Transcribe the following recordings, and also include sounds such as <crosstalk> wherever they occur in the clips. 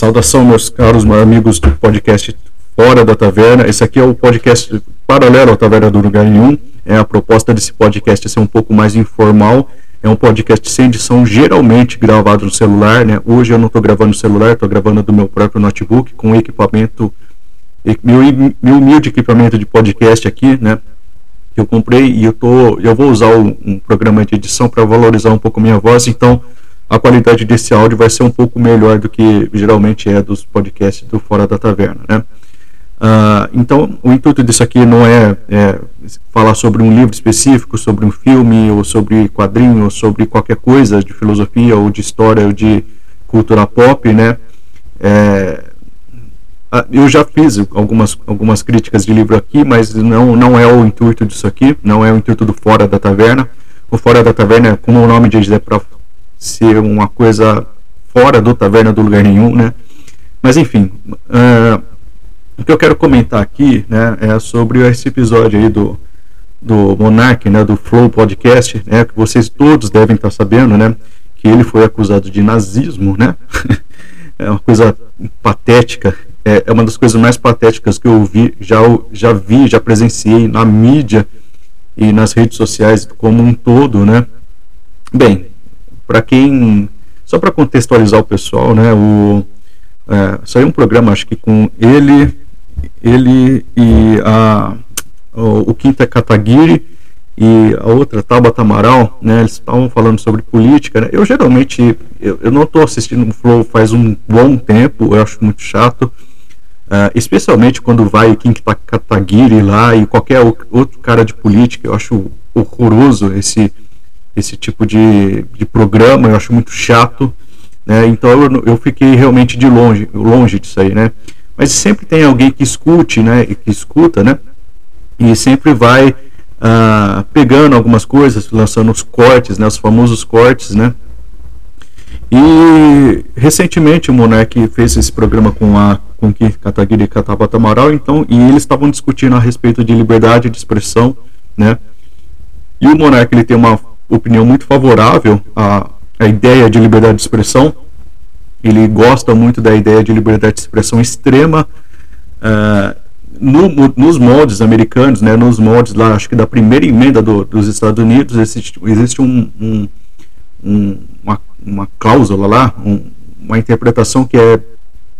Saudação, meus caros amigos do podcast Fora da Taverna. Esse aqui é o podcast paralelo à Taverna do Lugar Nenhum. É a proposta desse podcast é ser um pouco mais informal. É um podcast sem edição, geralmente gravado no celular. Né? Hoje eu não estou gravando no celular, estou gravando do meu próprio notebook com equipamento, meu, meu humilde equipamento de podcast aqui, né? Que eu comprei e eu, tô, eu vou usar um, um programa de edição para valorizar um pouco minha voz. Então a qualidade desse áudio vai ser um pouco melhor do que geralmente é dos podcasts do Fora da Taverna, né? Uh, então, o intuito disso aqui não é, é, falar sobre um livro específico, sobre um filme, ou sobre quadrinho, ou sobre qualquer coisa de filosofia, ou de história, ou de cultura pop, né? É, eu já fiz algumas, algumas críticas de livro aqui, mas não, não é o intuito disso aqui, não é o intuito do Fora da Taverna. O Fora da Taverna, como o nome diz, é para ser uma coisa fora do Taverna do Lugar Nenhum, né? Mas enfim, uh, o que eu quero comentar aqui, né, é sobre esse episódio aí do, do Monark, né, do Flow Podcast, né, que vocês todos devem estar sabendo, né, que ele foi acusado de nazismo, né? <laughs> é uma coisa patética, é, é uma das coisas mais patéticas que eu vi, já, já vi, já presenciei na mídia e nas redes sociais como um todo, né? Bem, para quem só para contextualizar o pessoal, né? O é, saiu um programa, acho que com ele, ele e a o, o Quinta Kataguiri e a outra Tabata Amaral, né? Eles estavam falando sobre política. Né? Eu geralmente eu, eu não estou assistindo o Flow faz um bom tempo. Eu acho muito chato. Uh, especialmente quando vai Kim Kataguiri lá e qualquer outro cara de política, eu acho horroroso esse esse tipo de, de programa, eu acho muito chato, né? Então eu, eu fiquei realmente de longe, longe disso aí, né? Mas sempre tem alguém que escute, né? Que escuta, né? E sempre vai ah, pegando algumas coisas, lançando os cortes, né? Os famosos cortes, né? E recentemente o Monark fez esse programa com a com que Kataguiri e Catapata Amaral, então, e eles estavam discutindo a respeito de liberdade de expressão, né? E o Monark ele tem uma opinião muito favorável à, à ideia de liberdade de expressão. Ele gosta muito da ideia de liberdade de expressão extrema uh, no, nos moldes americanos, né, nos moldes lá, acho que da primeira emenda do, dos Estados Unidos, existe, existe um, um, um, uma, uma cláusula lá, uma interpretação que é,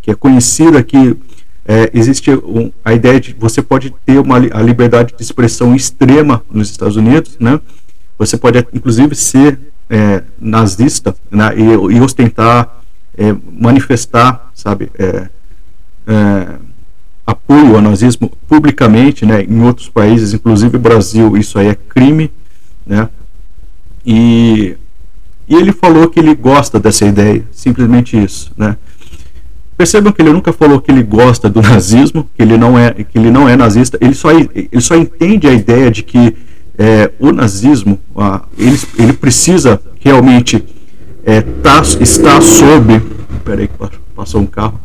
que é conhecida que é, existe a ideia de você pode ter uma a liberdade de expressão extrema nos Estados Unidos, né? Você pode, inclusive, ser é, nazista né, e, e, ostentar, é, manifestar, sabe, é, é, apoio ao nazismo publicamente, né, em outros países, inclusive Brasil, isso aí é crime, né, e, e ele falou que ele gosta dessa ideia, simplesmente isso, né. Percebam que ele nunca falou que ele gosta do nazismo, que ele não é, que ele não é nazista. Ele só, ele só entende a ideia de que é, o nazismo ah, ele, ele precisa realmente é, tá, estar sobre. Peraí, passou um carro.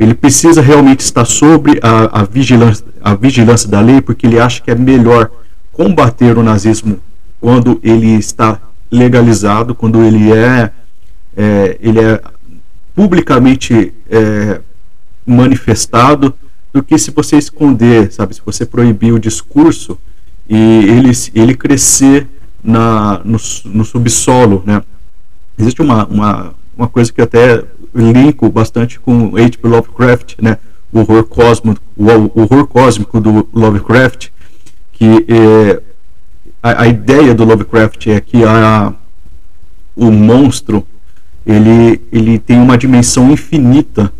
Ele precisa realmente estar sobre a, a, vigilância, a vigilância da lei, porque ele acha que é melhor combater o nazismo quando ele está legalizado, quando ele é, é ele é publicamente é, manifestado, do que se você esconder, sabe? Se você proibir o discurso, e ele, ele crescer na, no, no subsolo, né? Existe uma, uma, uma coisa que até linko bastante com H.P. Lovecraft, né? O horror cósmico, o, o horror cósmico do Lovecraft, que é, a, a, ideia do Lovecraft é que a, o monstro ele, ele tem uma dimensão infinita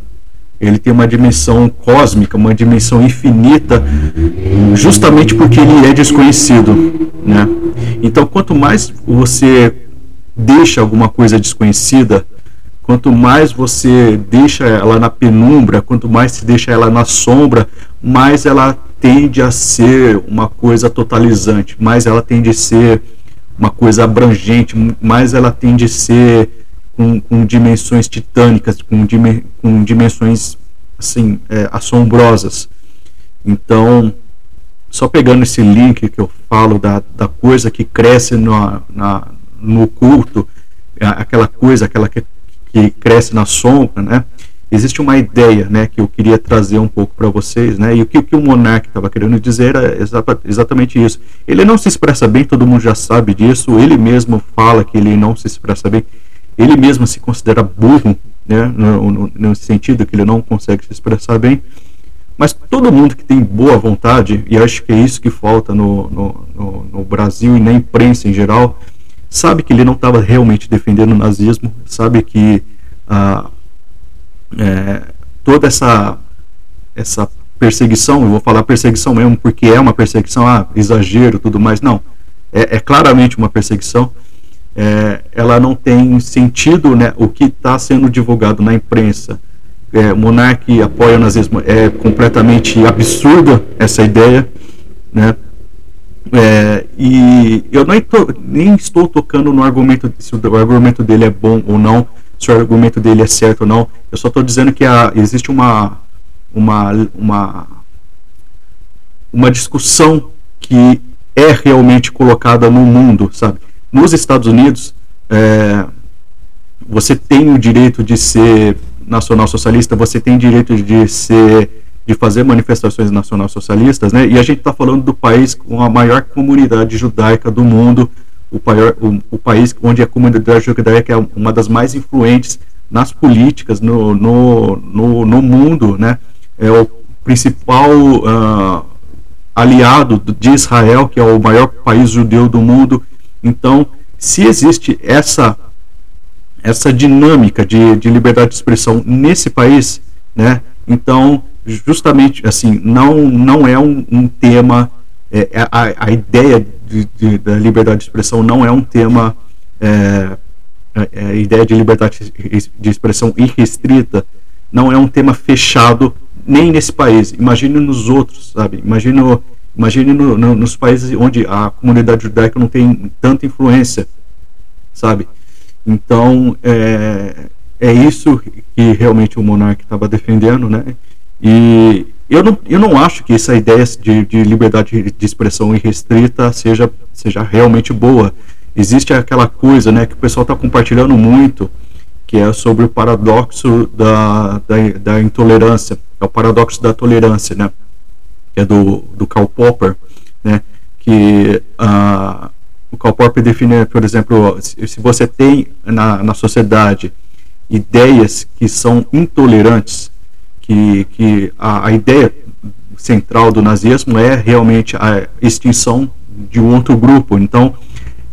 ele tem uma dimensão cósmica, uma dimensão infinita, justamente porque ele é desconhecido, né? Então, quanto mais você deixa alguma coisa desconhecida, quanto mais você deixa ela na penumbra, quanto mais se deixa ela na sombra, mais ela tende a ser uma coisa totalizante, mais ela tende a ser uma coisa abrangente, mais ela tende a ser com, com dimensões titânicas, com, com dimensões assim é, assombrosas. Então, só pegando esse link que eu falo da, da coisa que cresce no, na, no culto, aquela coisa, aquela que, que cresce na sombra, né? existe uma ideia, né, que eu queria trazer um pouco para vocês, né, e o que, que o estava querendo dizer é exata, exatamente isso. Ele não se expressa bem, todo mundo já sabe disso. Ele mesmo fala que ele não se expressa bem. Ele mesmo se considera burro, né, no, sentido que ele não consegue se expressar bem. Mas todo mundo que tem boa vontade, e acho que é isso que falta no, no, no Brasil e na imprensa em geral, sabe que ele não estava realmente defendendo o nazismo, sabe que ah, é, toda essa, essa perseguição, eu vou falar perseguição mesmo, porque é uma perseguição, ah, exagero tudo mais, não, é, é claramente uma perseguição, é, ela não tem sentido, né, o que está sendo divulgado na imprensa, é, Monarque apoia o nazismo, é completamente absurda essa ideia, né? É, e eu nem, tô, nem estou tocando no argumento se o argumento dele é bom ou não, se o argumento dele é certo ou não. Eu só estou dizendo que a, existe uma, uma, uma, uma discussão que é realmente colocada no mundo, sabe? Nos Estados Unidos, é, você tem o direito de ser nacional-socialista, você tem direito de ser de fazer manifestações nacional-socialistas, né? E a gente está falando do país com a maior comunidade judaica do mundo, o, maior, o, o, país onde a comunidade judaica é uma das mais influentes nas políticas no, no, no, no mundo, né? É o principal uh, aliado de Israel, que é o maior país judeu do mundo. Então, se existe essa essa dinâmica de, de liberdade de expressão nesse país, né? Então, justamente assim, não, não é um, um tema, é, é, a, a ideia de, de, da liberdade de expressão não é um tema, é, é, é, a ideia de liberdade de expressão irrestrita não é um tema fechado nem nesse país. Imagine nos outros, sabe? Imagine, imagine no, no, nos países onde a comunidade judaica não tem tanta influência, sabe? Então, é, é isso que realmente o monarca estava defendendo, né? E eu não, eu não acho que essa ideia de, de liberdade de expressão irrestrita seja, seja realmente boa. Existe aquela coisa né, que o pessoal está compartilhando muito, que é sobre o paradoxo da, da, da, intolerância, é o paradoxo da tolerância, né? É do, do Karl Popper, né? Que uh, o Karl Popper define, por exemplo, se, se você tem na, na sociedade ideias que são intolerantes, que, que a, a ideia central do nazismo é realmente a extinção de um outro grupo. Então,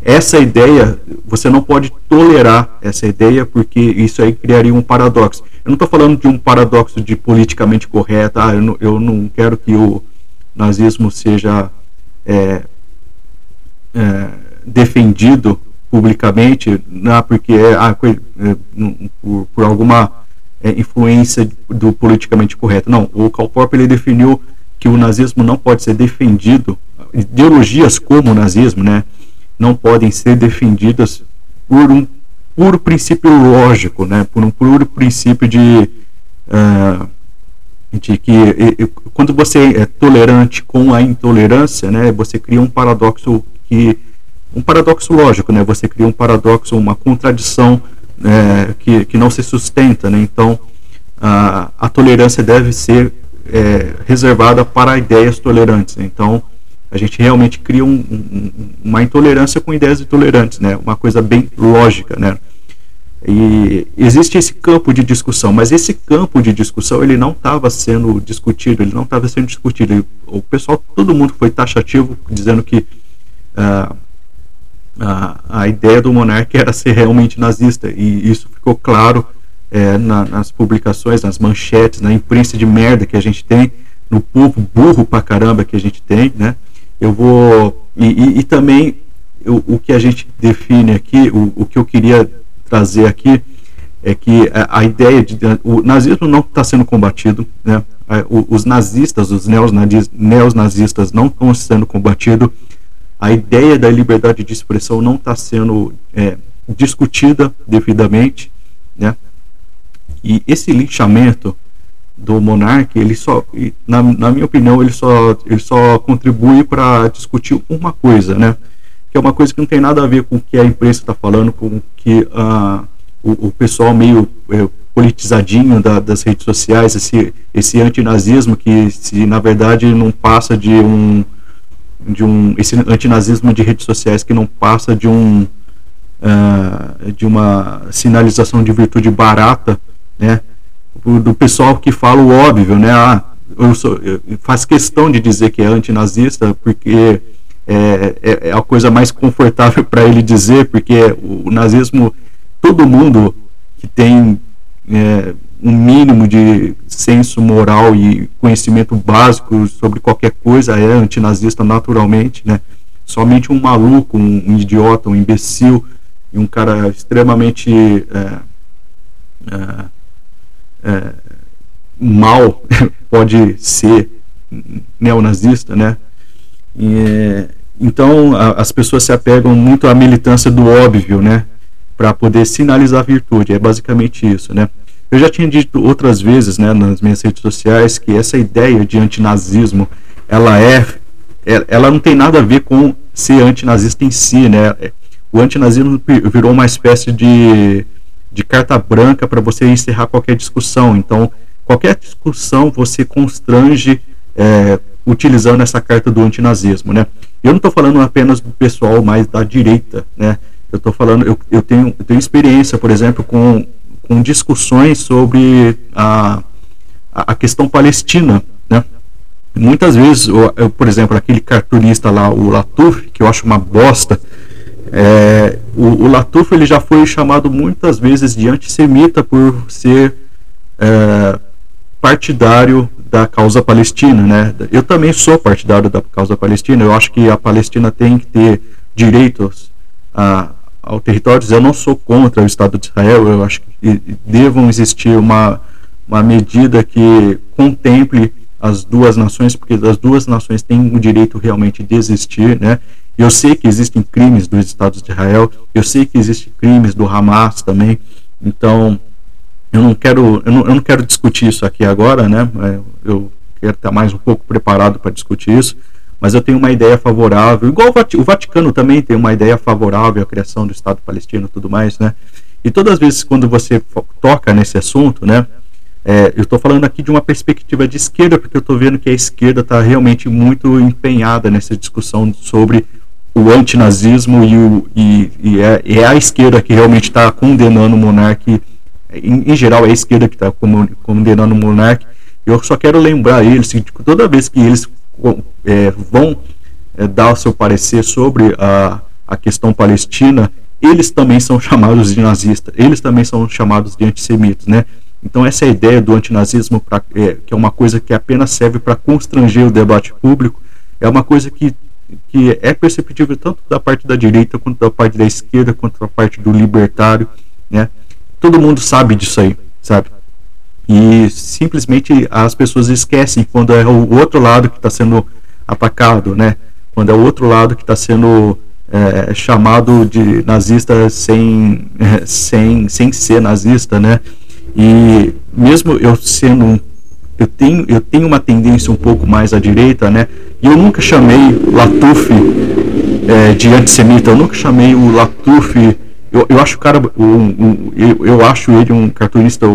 essa ideia, você não pode tolerar essa ideia, porque isso aí criaria um paradoxo. Eu não estou falando de um paradoxo de politicamente correto, ah, eu, não, eu não quero que o nazismo seja é, é, defendido publicamente, não, porque é, é, por, por, alguma é, influência do politicamente correto. Não, o Karl Popper ele definiu que o nazismo não pode ser defendido, ideologias como o nazismo, né, não podem ser defendidas por um puro princípio lógico, né, por um puro princípio de uh, de que quando você é tolerante com a intolerância, né, você cria um paradoxo que um paradoxo lógico, né? Você cria um paradoxo, uma contradição é, que, que não se sustenta, né? Então, a, a tolerância deve ser é, reservada para ideias tolerantes. Né? Então, a gente realmente cria um, um, uma intolerância com ideias intolerantes, né? Uma coisa bem lógica, né? E existe esse campo de discussão, mas esse campo de discussão ele não estava sendo discutido, ele não estava sendo discutido. O pessoal, todo mundo foi taxativo, dizendo que uh, a, a ideia do monarca era ser realmente nazista e isso ficou claro é, na, nas publicações, nas manchetes, na imprensa de merda que a gente tem, no povo burro pra caramba que a gente tem, né? Eu vou e, e, e também o, o, que a gente define aqui, o, o que eu queria trazer aqui é que a, a ideia de o nazismo não está sendo combatido, né? Os nazistas, os neonazistas não estão sendo combatidos a ideia da liberdade de expressão não está sendo é, discutida devidamente, né? E esse linchamento do monarca, ele só, na, na minha opinião, ele só, ele só contribui para discutir uma coisa, né? Que é uma coisa que não tem nada a ver com o que a imprensa está falando, com o que uh, o, o, pessoal meio é, politizadinho da, das redes sociais, esse, esse antinazismo que se na verdade não passa de um de um esse antinazismo de redes sociais que não passa de um uh, de uma sinalização de virtude barata, né? Do pessoal que fala o óbvio, né? Ah, eu, sou, eu faz questão de dizer que é antinazista porque é, é, é a coisa mais confortável para ele dizer, porque o, o, nazismo, todo mundo que tem é, um mínimo de senso moral e conhecimento básico sobre qualquer coisa é antinazista naturalmente, né? Somente um maluco, um, um idiota, um imbecil e um cara extremamente é, é, é mal <laughs> pode ser neonazista, né? E, então a, as pessoas se apegam muito à militância do óbvio, né? Para poder sinalizar virtude. É basicamente isso, né? Eu já tinha dito outras vezes, né, nas minhas redes sociais, que essa ideia de antinazismo, ela é, é ela não tem nada a ver com ser antinazista em si, né? O antinazismo virou uma espécie de, de carta branca para você encerrar qualquer discussão. Então, qualquer discussão você constrange é, utilizando essa carta do antinazismo, né? Eu não estou falando apenas do pessoal mais da direita, né? Eu estou falando, eu, eu, tenho, eu tenho experiência, por exemplo, com, com discussões sobre a, a questão palestina, né? Muitas vezes, eu, eu, por exemplo, aquele cartunista lá, o Latuf, que eu acho uma bosta, é, o, o Latuf ele já foi chamado muitas vezes de antissemita por ser é, partidário da causa palestina, né? Eu também sou partidário da causa palestina. Eu acho que a Palestina tem que ter direitos a, ao território. Eu não sou contra o Estado de Israel. Eu acho que devam existir uma uma medida que contemple as duas nações, porque as duas nações têm o direito realmente de existir, né? Eu sei que existem crimes dos Estados de Israel, eu sei que existem crimes do Hamas também. Então, eu não quero, eu não, eu não quero discutir isso aqui agora, né? É, eu quero estar mais um pouco preparado para discutir isso, mas eu tenho uma ideia favorável, igual o Vaticano também tem uma ideia favorável à criação do Estado palestino e tudo mais, né? E todas as vezes quando você toca nesse assunto, né? É, eu estou falando aqui de uma perspectiva de esquerda, porque eu estou vendo que a esquerda está realmente muito empenhada nessa discussão sobre o antinazismo e, o, e, e é, é, a esquerda que realmente está condenando o monarca em, em geral é a esquerda que está condenando o monarca. Eu só quero lembrar eles que tipo, toda vez que eles é, vão é, dar o seu parecer sobre a, a questão palestina, eles também são chamados de nazistas, eles também são chamados de antissemitas, né? Então essa ideia do antinazismo, pra, é, que é uma coisa que apenas serve para constranger o debate público, é uma coisa que, que é perceptível tanto da parte da direita, quanto da parte da esquerda, quanto da parte do libertário, né? Todo mundo sabe disso aí, sabe? E simplesmente as pessoas esquecem quando é o outro lado que está sendo atacado, né? Quando é o outro lado que está sendo é, chamado de nazista sem, <laughs> sem, sem ser nazista, né? E mesmo eu sendo eu tenho eu tenho uma tendência um pouco mais à direita, né? E eu nunca chamei Latuf é, de antissemita, eu nunca chamei o Latuf eu, eu acho o cara. Um, um, eu, eu acho ele um cartunista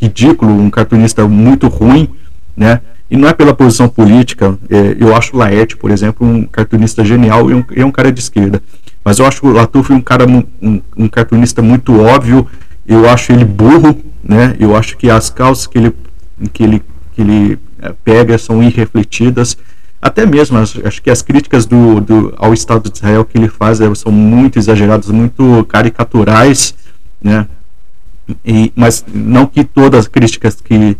ridículo, um cartunista muito ruim, né? E não é pela posição política. É, eu acho Laerte, por exemplo, um cartunista genial e um, e um cara de esquerda. Mas eu acho o Latuf um cara um, um cartunista muito óbvio. Eu acho ele burro, né? Eu acho que as causas que ele que ele que ele é, pega são irrefletidas até mesmo acho que as críticas do, do, ao Estado de Israel que ele faz é, são muito exageradas, muito caricaturais, né? E, mas não que todas as críticas que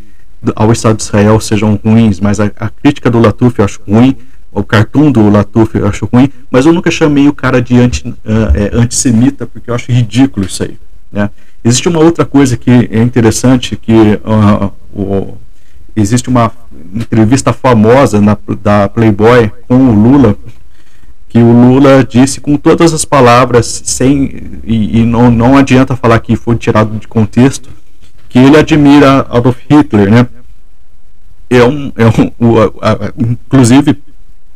ao Estado de Israel sejam ruins, mas a, a crítica do Latuf eu acho ruim, o cartoon do Latuf eu acho ruim, mas eu nunca chamei o cara de anti, uh, é, antissemita porque eu acho ridículo isso aí, né? Existe uma outra coisa que é interessante que uh, existe uma entrevista famosa na, da Playboy com o Lula, que o Lula disse com todas as palavras, sem e, e não, não adianta falar que foi tirado de contexto, que ele admira Adolf Hitler, né? É um, é um, o, a, inclusive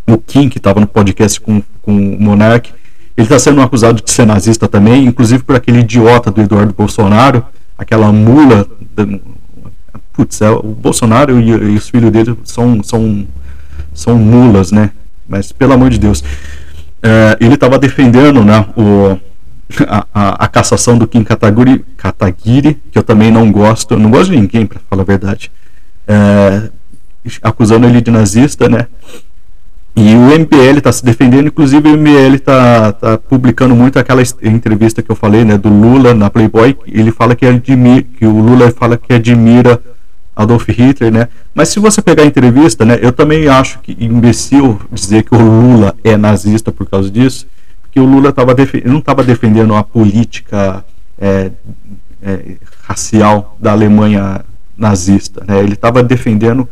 o Kim, que estava no podcast com, com o Monark, ele está sendo acusado de ser nazista também, inclusive por aquele idiota do Eduardo Bolsonaro, aquela mula putz, é, o Bolsonaro e, e, os filhos dele são, são, são mulas, né? Mas pelo amor de Deus. É, ele estava defendendo né, o, a, a, a, cassação do Kim Kataguiri, Kataguiri, que eu também não gosto, não gosto de ninguém, para falar a verdade, é, acusando ele de nazista, né? E o MBL está se defendendo, inclusive o MBL está tá publicando muito aquela entrevista que eu falei, né, do Lula na Playboy. Ele fala que admira, que o Lula fala que admira Adolf Hitler, né? Mas se você pegar a entrevista, né, eu também acho que imbecil dizer que o Lula é nazista por causa disso, porque o Lula tava não estava defendendo a política é, é, racial da Alemanha nazista, né? Ele estava defendendo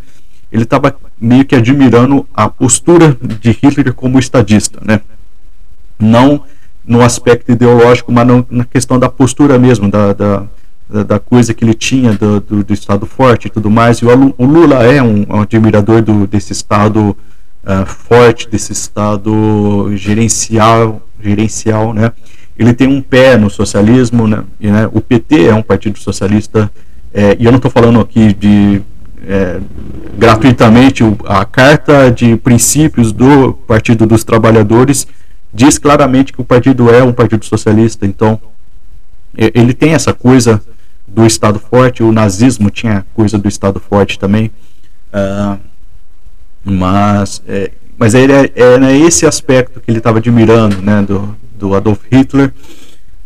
ele estava meio que admirando a postura de Hitler como estadista, né? Não no aspecto ideológico, mas não, na questão da postura mesmo, da, da, da coisa que ele tinha do, do, do, Estado forte e tudo mais. E o, Lula é um, um admirador do, desse Estado uh, forte, desse Estado gerencial, gerencial, né? Ele tem um pé no socialismo, né? E, né? O PT é um partido socialista, é, e eu não estou falando aqui de é, gratuitamente a carta de princípios do Partido dos Trabalhadores diz claramente que o partido é um partido socialista, então ele tem essa coisa do Estado forte, o nazismo tinha coisa do Estado forte também, uh, mas é, mas ele é, né, esse aspecto que ele estava admirando, né, do, do Adolf Hitler,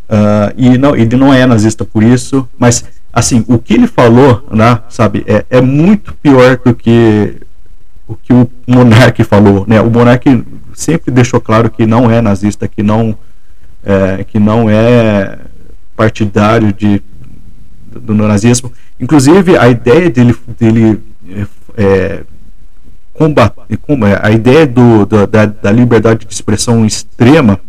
uh, e não ele não é nazista por isso, mas assim, o que ele falou, né, sabe, é, é muito pior do que o que o Monark falou, né? O Monark sempre deixou claro que não é nazista, que não é, que não é partidário de do nazismo. Inclusive a ideia dele dele é, combater, é, a ideia do, do da, da liberdade de expressão extrema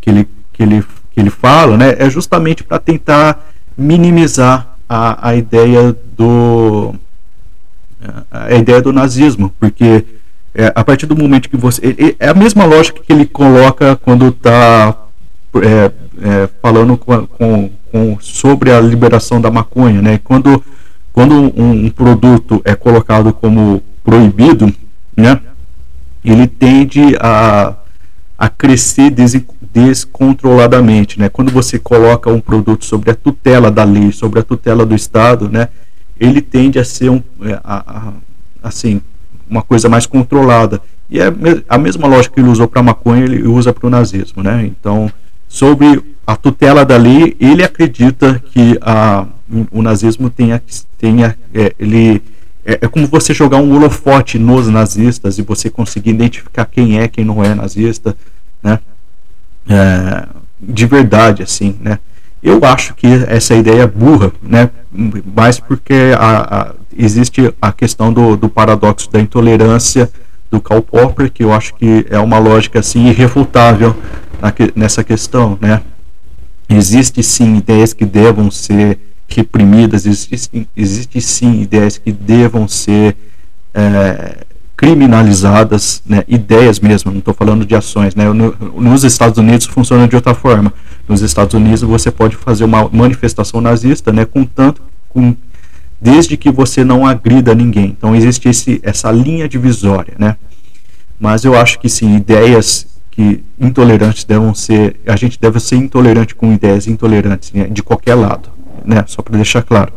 que ele que ele que ele fala, né, é justamente para tentar minimizar a, a ideia do a ideia do nazismo, porque é, a partir do momento que você é a mesma lógica que ele coloca quando está é, é, falando com, com, com, sobre a liberação da maconha, né? Quando quando um, um produto é colocado como proibido, né? Ele tende a, a crescer descontroladamente, né? Quando você coloca um produto sobre a tutela da lei, sobre a tutela do Estado, né? Ele tende a ser um, é, a, a, assim, uma coisa mais controlada. E é a mesma lógica que ele usou para maconha, ele usa para o nazismo, né? Então, sobre a tutela da lei, ele acredita que a, o nazismo tenha, tenha é, ele é, é, como você jogar um holofote nos nazistas e você conseguir identificar quem é, quem não é nazista, né? é, de verdade, assim, né? Eu acho que essa ideia é burra, né? Mais porque a, a, existe a questão do, do paradoxo da intolerância do Karl Popper, que eu acho que é uma lógica assim irrefutável na, nessa questão, né? Existe sim ideias que devam ser reprimidas, existe, existe sim ideias que devam ser é, criminalizadas, né, ideias mesmo, não estou falando de ações. Né, no, nos Estados Unidos funciona de outra forma. Nos Estados Unidos você pode fazer uma manifestação nazista, né, com tanto, com, desde que você não agrida ninguém. Então existe esse, essa linha divisória, né. Mas eu acho que sim, ideias que intolerantes devem ser, a gente deve ser intolerante com ideias intolerantes né, de qualquer lado, né, só para deixar claro.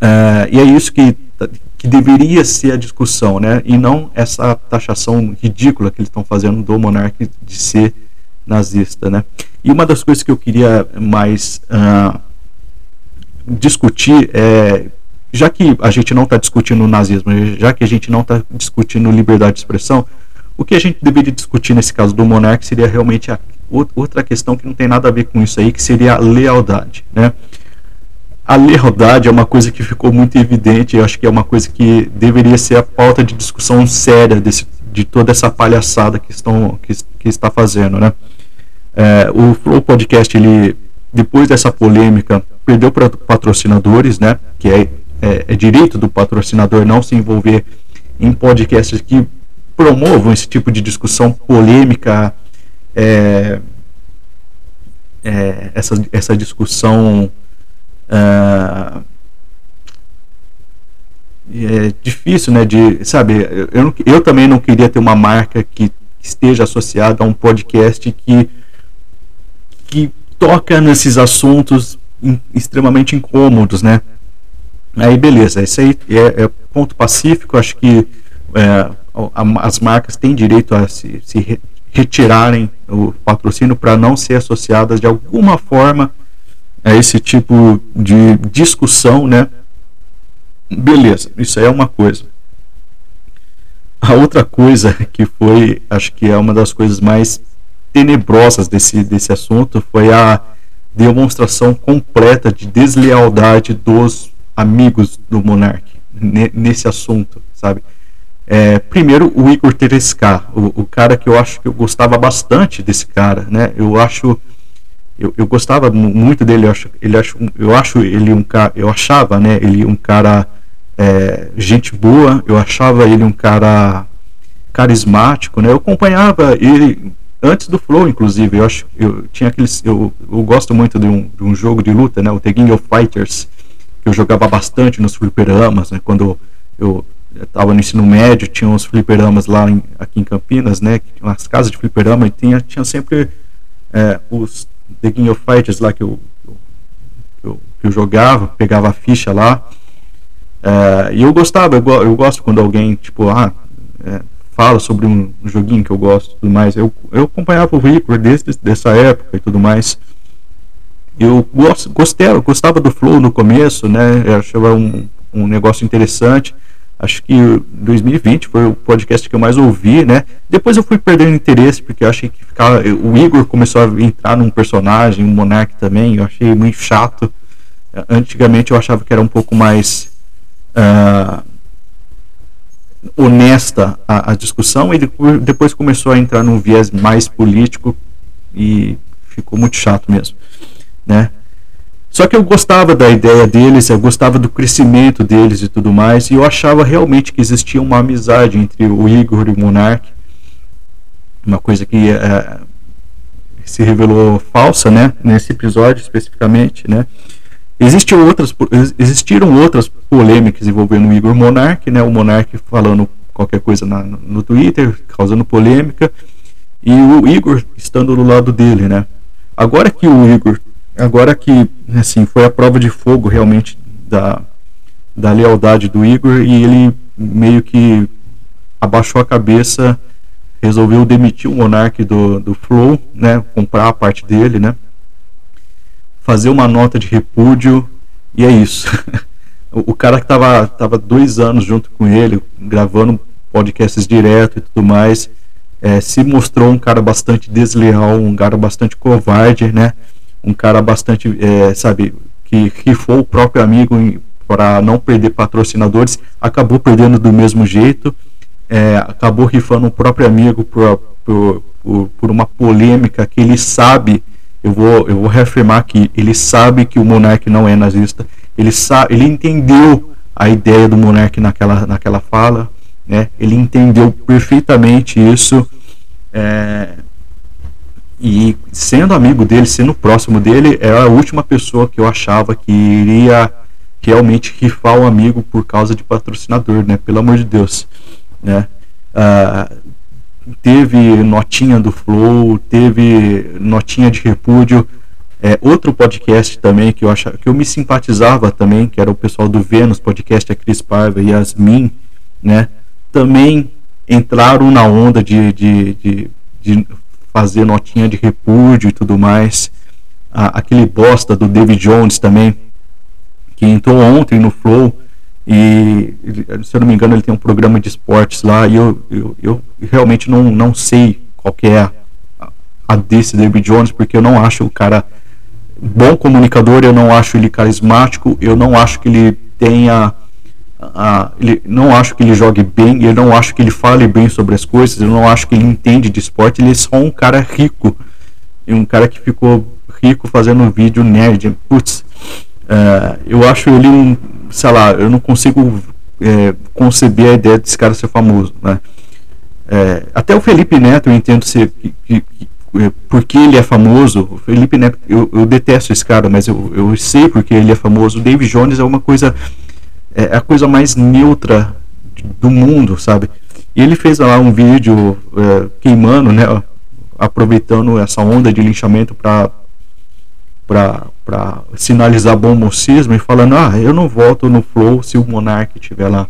Uh, e é isso que que deveria ser a discussão, né? E não essa taxação ridícula que eles estão fazendo do monarca de ser nazista, né? E uma das coisas que eu queria mais uh, discutir é, já que a gente não está discutindo o nazismo, já que a gente não está discutindo liberdade de expressão, o que a gente deveria discutir nesse caso do monarca seria realmente a, outra questão que não tem nada a ver com isso aí, que seria a lealdade, né? a lealdade é uma coisa que ficou muito evidente, eu acho que é uma coisa que deveria ser a pauta de discussão séria desse, de toda essa palhaçada que, estão, que, que está fazendo, né? É, o Flow Podcast, ele, depois dessa polêmica, perdeu para patrocinadores, né? Que é, é, é, direito do patrocinador não se envolver em podcasts que promovam esse tipo de discussão polêmica, é, é essa, essa discussão uh, é difícil, né? De, sabe, eu, eu também não queria ter uma marca que esteja associada a um podcast que, que toca nesses assuntos extremamente incômodos, né? Aí beleza, isso aí é, é ponto pacífico. Acho que é, as marcas têm direito a se, se retirarem o patrocínio para não ser associadas de alguma forma a esse tipo de discussão, né? Beleza, isso aí é uma coisa. A outra coisa que foi, acho que é uma das coisas mais tenebrosas desse, desse assunto foi a demonstração completa de deslealdade dos amigos do Monark nesse assunto, sabe? É, primeiro, o Igor Teresca, o, o, cara que eu acho que eu gostava bastante desse cara, né? Eu acho, eu, eu gostava muito dele. Eu acho, ele acho, eu acho ele um cara, eu achava, né? Ele um cara é, gente boa. Eu achava ele um cara carismático, né? Eu acompanhava ele antes do Flow, inclusive. Eu acho, eu tinha aqueles, eu, eu gosto muito de um, de um jogo de luta, né? O The King of Fighters, que eu jogava bastante nos fliperamas, né? Quando eu estava no ensino médio, tinha uns fliperamas lá em, aqui em Campinas, né? As casas de fliperama, e tinha, tinha sempre é, os The King of Fighters lá que eu, que eu, que eu jogava, pegava a ficha lá. É, e eu gostava, eu, eu, gosto quando alguém, tipo, ah, é, fala sobre um, um, joguinho que eu gosto tudo mais. Eu, eu acompanhava o Reaper desde dessa época e tudo mais. Eu gost, gostei, eu gostava do Flow no começo, né? Eu achava um, um negócio interessante acho que 2020 foi o podcast que eu mais ouvi, né? Depois eu fui perdendo interesse, porque eu achei que ficava, o Igor começou a entrar num personagem, um Monark também, eu achei muito chato. Antigamente eu achava que era um pouco mais uh, honesta a, a, discussão, e depois começou a entrar num viés mais político e ficou muito chato mesmo, né? Só que eu gostava da ideia deles, eu gostava do crescimento deles e tudo mais, e eu achava realmente que existia uma amizade entre o Igor e o Monark, uma coisa que é, se revelou falsa, né, nesse episódio especificamente, né. Existiam outras, existiram outras polêmicas envolvendo o Igor Monark, né, o Monark falando qualquer coisa na, no Twitter, causando polêmica, e o Igor estando do lado dele, né. Agora que o Igor agora que assim foi a prova de fogo realmente da, da lealdade do Igor e ele meio que abaixou a cabeça resolveu demitir o Monark do, do Flow né comprar a parte dele né fazer uma nota de repúdio e é isso. <laughs> O, cara que estava tava dois anos junto com ele gravando podcasts direto e tudo mais é, se mostrou um cara bastante desleal um cara bastante covarde né um cara bastante, é, sabe, que rifou o próprio amigo para não perder patrocinadores, acabou perdendo do mesmo jeito, é, acabou rifando o próprio amigo por, por, por, por, uma polêmica que ele sabe, eu vou, eu vou reafirmar que ele sabe que o Monark não é nazista, ele, sabe, ele entendeu a ideia do Monark naquela, naquela fala, né? ele entendeu perfeitamente isso. É, e sendo amigo dele, sendo próximo dele, era é a última pessoa que eu achava que iria realmente rifar o amigo por causa de patrocinador, né? Pelo amor de Deus, né? Uh, teve notinha do Flow, teve notinha de repúdio. É, outro podcast também que eu achava, que eu me simpatizava também, que era o pessoal do Vênus podcast, a Cris Paiva e Yasmin, né? Também entraram na onda de, de, de, de fazer notinha de repúdio e tudo mais. Ah, aquele bosta do David Jones também, que entrou ontem no Flow e, se eu não me engano, ele tem um programa de esportes lá e eu, eu, eu realmente não, não sei qual é a, a desse David Jones, porque eu não acho o cara bom comunicador, eu não acho ele carismático, eu não acho que ele tenha ah, ele, não acho que ele jogue bem, eu não acho que ele fale bem sobre as coisas, eu não acho que ele entende de esporte, ele é só um cara rico. E um cara que ficou rico fazendo um vídeo nerd. Putz, uh, eu acho ele um, sei lá, eu não consigo é, conceber a ideia desse cara ser famoso, né? É, até o Felipe Neto eu entendo ser que, que, que, porque ele é famoso. Felipe Neto, eu, eu detesto esse cara, mas eu, eu sei porque ele é famoso. O David Jones é uma coisa é a coisa mais neutra do mundo, sabe? E ele fez lá um vídeo é, queimando, né? Aproveitando essa onda de linchamento para para sinalizar bom mocismo e falando: Ah, eu não volto no Flow se o Monark estiver lá.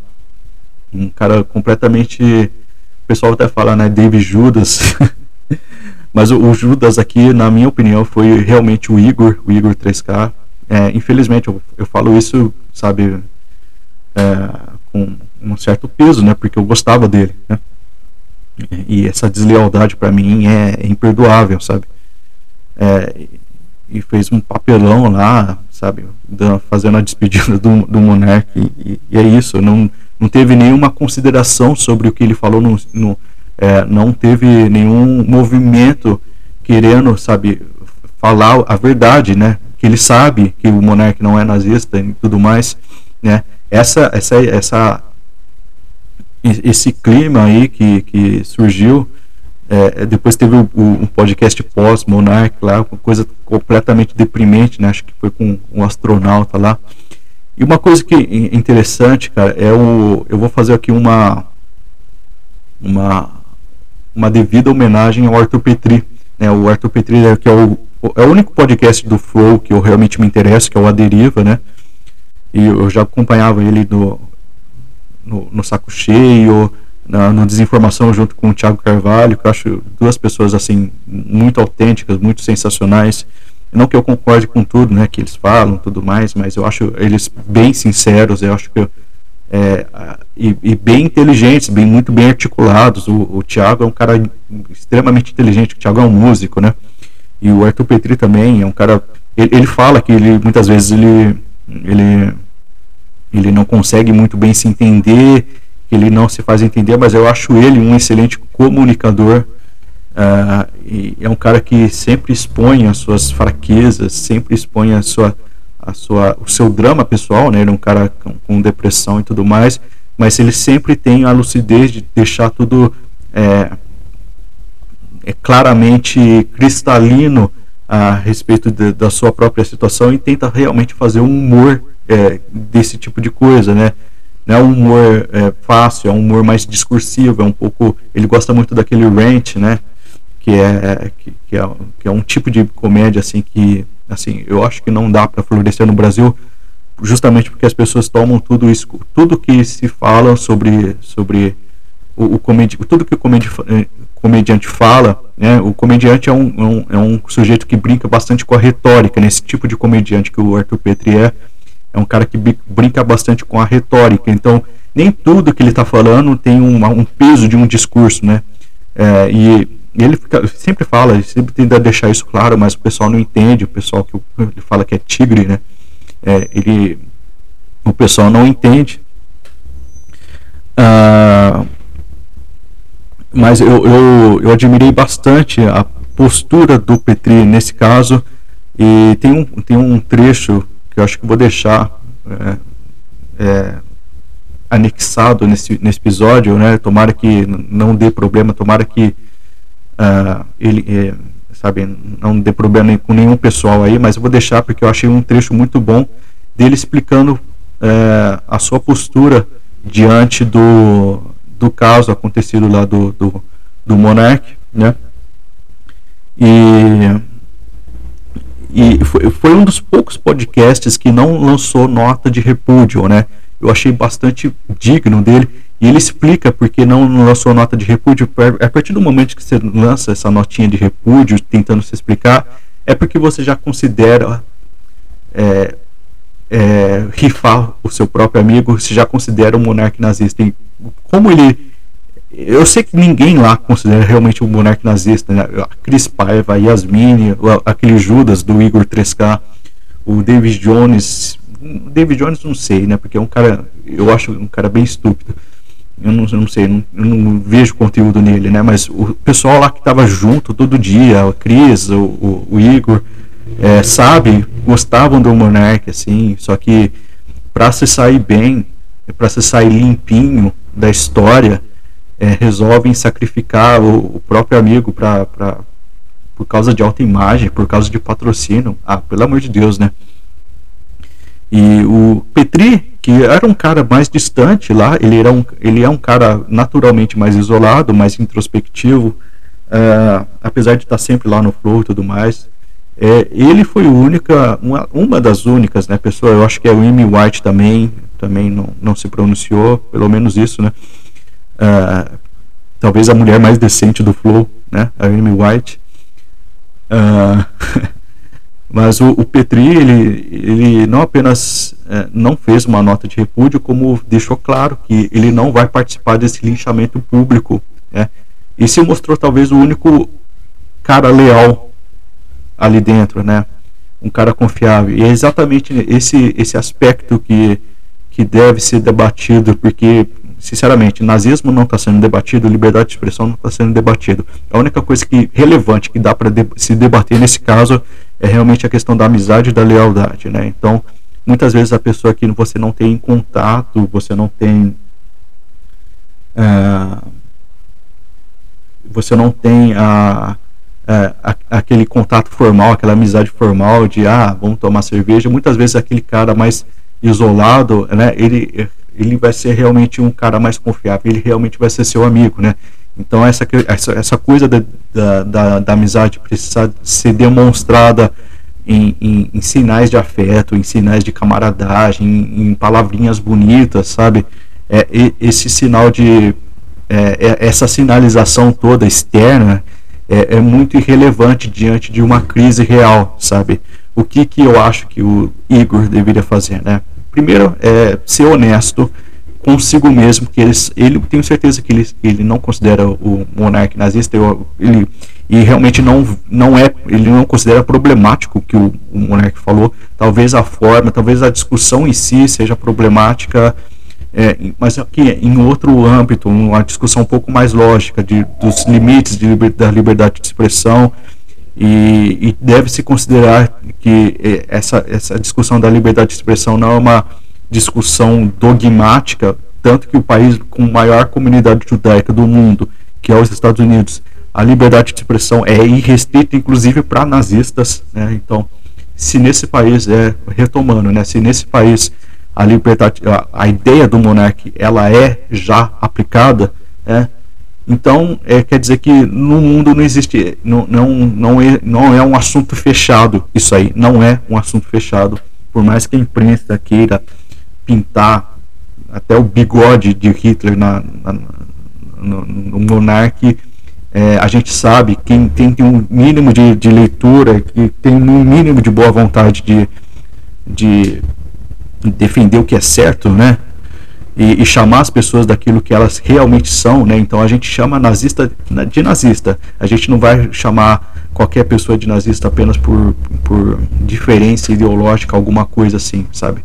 Um cara completamente. O pessoal até fala, né? David Judas. <laughs> Mas o, o, Judas aqui, na minha opinião, foi realmente o Igor, o Igor 3K. É, infelizmente, eu, eu falo isso, sabe, é, com um certo peso, né? Porque eu gostava dele, né? E essa deslealdade para mim é, imperdoável, sabe? É, e fez um papelão lá, sabe? Fazendo a despedida do, do. E, e, é isso, não, não teve nenhuma consideração sobre o que ele falou, no, no é, não teve nenhum movimento querendo, sabe, falar a verdade, né? Que ele sabe que o Monark não é nazista e tudo mais, né? Essa, essa, essa, esse clima aí que, que surgiu é, depois teve o, o, um podcast pós-Monarch lá, uma coisa completamente deprimente, né? Acho que foi com um astronauta lá. E uma coisa que interessante, cara, é o. Eu vou fazer aqui uma. Uma, uma devida homenagem ao Arthur Petri. Né? O Arthur Petri é, que é o, é o único podcast do Flow que eu realmente me interesso, que é o A Deriva, né? E eu já acompanhava ele no, no, no Saco Cheio, na, na, desinformação junto com o Thiago Carvalho, que eu acho duas pessoas assim muito autênticas, muito sensacionais. Não que eu concorde com tudo, né, que eles falam, tudo mais, mas eu acho eles bem sinceros. Eu acho que é, e, e, bem inteligentes, bem muito bem articulados. O, o Thiago é um cara extremamente inteligente. O Thiago é um músico, né? E o Arthur Petri também é um cara. Ele, ele fala que ele muitas vezes ele ele ele não consegue muito bem se entender ele não se faz entender, mas eu acho ele um excelente comunicador. Uh, é um cara que sempre expõe as suas fraquezas, sempre expõe a sua, a sua, o seu drama pessoal, né? Ele é um cara com, com depressão e tudo mais, mas ele sempre tem a lucidez de deixar tudo é, é claramente cristalino a respeito de, da sua própria situação e tenta realmente fazer um humor é, desse tipo de coisa, né? não é um humor é, fácil, é um humor mais discursivo, é um pouco, ele gosta muito daquele rant, né, que é, que, que, é, que é um tipo de comédia assim que, assim, eu acho que não dá para florescer no Brasil, justamente porque as pessoas tomam tudo isso, tudo que se fala sobre, sobre o, o comedi tudo que o comedi é, comediante fala, né, o comediante é um, é um, é um sujeito que brinca bastante com a retórica, nesse tipo de comediante que o Arthur Petri é, é um cara que brinca bastante com a retórica. Então, nem tudo que ele está falando tem um, um, peso de um discurso, né? É, e, ele fica, sempre fala, ele sempre tenta deixar isso claro, mas o pessoal não entende. O pessoal que ele fala que é tigre, né? É, ele, o pessoal não entende. Ah, mas eu, eu, eu admirei bastante a postura do Petri nesse caso. E tem um, tem um trecho que eu acho que vou deixar é, é, anexado nesse, nesse episódio, né? Tomara que não dê problema, tomara que uh, ele, é, sabe, não dê problema com nenhum pessoal aí, mas eu vou deixar porque eu achei um trecho muito bom dele explicando é, a sua postura diante do, do caso acontecido lá do, do, do Monark, né? E e foi, foi um dos poucos podcasts que não lançou nota de repúdio, né? Eu achei bastante digno dele. E ele explica porque não lançou nota de repúdio. A partir do momento que você lança essa notinha de repúdio, tentando se explicar, é porque você já considera é, é, rifar o seu próprio amigo, você já considera um monarca nazista. E como ele eu sei que ninguém lá considera realmente um monarca nazista, né? A Cris Paiva, a Yasmine, aquele Judas do Igor 3K, o David Jones. David Jones não sei, né? Porque é um cara, eu acho um cara bem estúpido. Eu não, não sei, não, eu não, vejo conteúdo nele, né? Mas o pessoal lá que estava junto todo dia, a Cris, o, o, o Igor, é, sabe, gostavam do monarca, assim, só que para se sair bem, para se sair limpinho da história, é, resolvem sacrificar o, o próprio amigo pra, por causa de alta imagem, por causa de patrocínio. Ah, pelo amor de Deus, né? E o Petri, que era um cara mais distante lá, ele, era um, ele é um cara naturalmente mais isolado, mais introspectivo, uh, apesar de estar sempre lá no flow e tudo mais. É, ele foi única, uma, uma das únicas, né, pessoa, eu acho que é o Amy White também, também não, não se pronunciou, pelo menos isso, né, uh, talvez a mulher mais decente do flow, né, a Amy White, uh, <laughs> mas o, o, Petri, ele, ele não apenas é, não fez uma nota de repúdio, como deixou claro que ele não vai participar desse linchamento público, né, e se mostrou talvez o único cara leal ali dentro, né? Um cara confiável. E é exatamente esse esse aspecto que que deve ser debatido, porque sinceramente, nazismo não está sendo debatido, liberdade de expressão não está sendo debatido. A única coisa que relevante que dá para de, se debater nesse caso é realmente a questão da amizade e da lealdade, né? Então, muitas vezes a pessoa que você não tem contato, você não tem uh, você não tem a, é, aquele contato formal, aquela amizade formal de ah, vamos tomar cerveja. Muitas vezes aquele cara mais isolado, né, ele, ele vai ser realmente um cara mais confiável, ele realmente vai ser seu amigo, né? Então essa, essa, essa coisa da, da, da, da amizade precisa ser demonstrada em, em, em, sinais de afeto, em sinais de camaradagem, em, em palavrinhas bonitas, sabe? É, esse sinal de é, é, essa sinalização toda externa é, é, muito irrelevante diante de uma crise real, sabe? O que, que eu acho que o Igor deveria fazer, né? Primeiro, é ser honesto consigo mesmo, que ele, ele tenho certeza que ele, ele não considera o monarca nazista, eu, ele, e realmente não, não é, ele não considera problemático o que o, o monarca falou, talvez a forma, talvez a discussão em si seja problemática, é, mas aqui em outro âmbito, uma discussão um pouco mais lógica de, dos limites de, da liberdade de expressão e, e deve-se considerar que é, essa, essa discussão da liberdade de expressão não é uma discussão dogmática, tanto que o país com maior comunidade judaica do mundo, que é os Estados Unidos, a liberdade de expressão é irrestrita, inclusive para nazistas, né? Então, se nesse país é retomando, né? Se nesse país a a, ideia do monarca ela é já aplicada, né? Então, é, quer dizer que no mundo não existe, não, não, não, é, não é um assunto fechado isso aí, não é um assunto fechado, por mais que a imprensa queira pintar até o bigode de Hitler na, na no, no monarca, é, a gente sabe, quem tem um mínimo de, de leitura, que tem um mínimo de boa vontade de, de defender o que é certo, né? E, e, chamar as pessoas daquilo que elas realmente são, né? Então a gente chama nazista de nazista. A gente não vai chamar qualquer pessoa de nazista apenas por, por diferença ideológica, alguma coisa assim, sabe?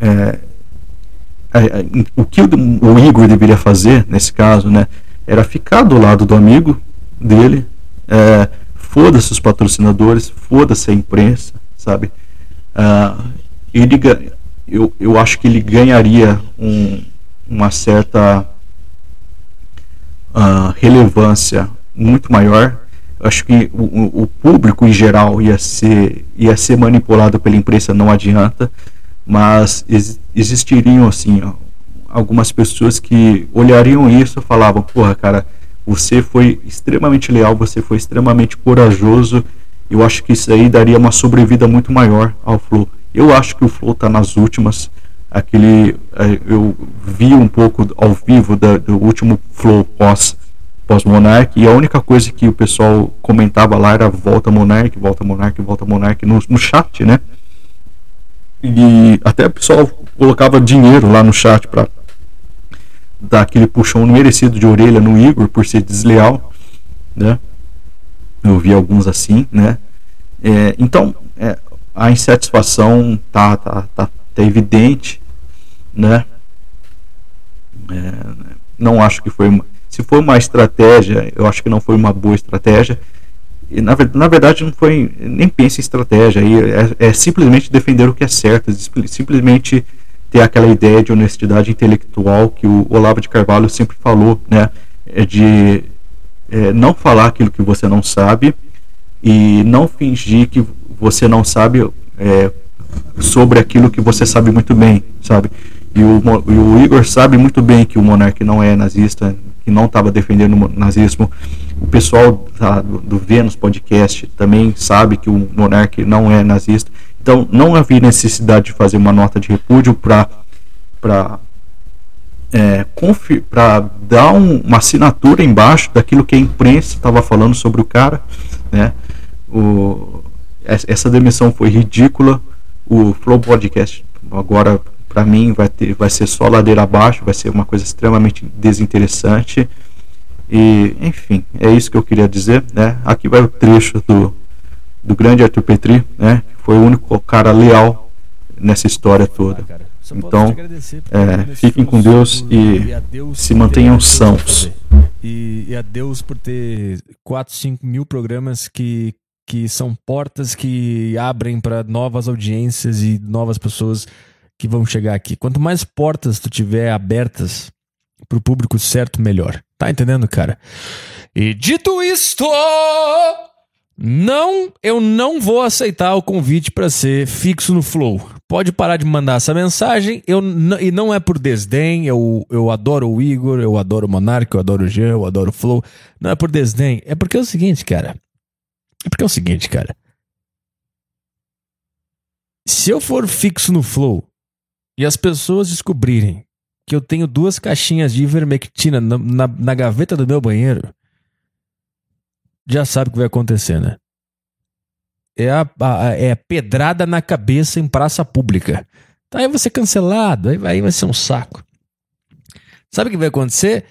É, é, é o que o, o Igor deveria fazer nesse caso, né? Era ficar do lado do amigo dele, é, foda-se os patrocinadores, foda-se a imprensa, sabe? Uh, ele, eu, eu acho que ele ganharia um, uma certa uh, relevância muito maior. Acho que o, o, público em geral ia ser, ia ser manipulado pela imprensa, não adianta, mas ex, existiriam assim algumas pessoas que olhariam isso e falavam: Porra, cara, você foi extremamente leal, você foi extremamente corajoso eu acho que isso aí daria uma sobrevida muito maior ao Flow. Eu acho que o Flow está nas últimas. Aquele, é, eu vi um pouco ao vivo da, do último Flow pós pós Monarch e a única coisa que o pessoal comentava lá era volta Monarch, volta Monarch, volta Monarch no, no chat, né? E até o pessoal colocava dinheiro lá no chat para dar aquele puxão merecido de orelha no Igor por ser desleal, né? Eu vi alguns assim, né? É, então, é, a insatisfação tá, tá, tá, tá evidente, né? É, não acho que foi uma, se foi uma estratégia, eu acho que não foi uma boa estratégia. E na, na verdade não foi nem pense em estratégia, aí é, é simplesmente defender o que é certo, simplesmente ter aquela ideia de honestidade intelectual que o Olavo de Carvalho sempre falou, né? É de é, não falar aquilo que você não sabe e não fingir que você não sabe é, sobre aquilo que você sabe muito bem, sabe? E o, e o Igor sabe muito bem que o Monark não é nazista, que não estava defendendo o nazismo. O pessoal tá, do, do Vênus Podcast também sabe que o Monark não é nazista. Então não havia necessidade de fazer uma nota de repúdio para é, para dar um, uma assinatura embaixo daquilo que a imprensa estava falando sobre o cara, né? O, essa demissão foi ridícula. O Flow Podcast agora para mim vai ter vai ser só ladeira abaixo, vai ser uma coisa extremamente desinteressante. E, enfim, é isso que eu queria dizer, né? Aqui vai o trecho do do grande Arthur Petri, né? Foi o único cara leal nessa história toda. Então, é, fiquem com Deus e, e se mantenham sãos. E, e a Deus por ter 4, 5 mil programas que, que são portas que abrem para novas audiências e novas pessoas que vão chegar aqui. Quanto mais portas tu tiver abertas para o público certo, melhor. Tá entendendo, cara? E dito isto, não, eu não vou aceitar o convite para ser fixo no Flow. Pode parar de mandar essa mensagem. Eu e não é por desdém. Eu, eu adoro o Igor, eu adoro o Monark, eu adoro o Jean, eu adoro o Flow. Não é por desdém. É porque é o seguinte, cara. É porque é o seguinte, cara. Se eu for fixo no Flow e as pessoas descobrirem que eu tenho duas caixinhas de ivermectina na, na, na gaveta do meu banheiro, já sabe o que vai acontecer, né? É a, a, é a pedrada na cabeça em praça pública. Tá, aí ser cancelado, aí vai, aí vai ser um saco. Sabe o que vai acontecer?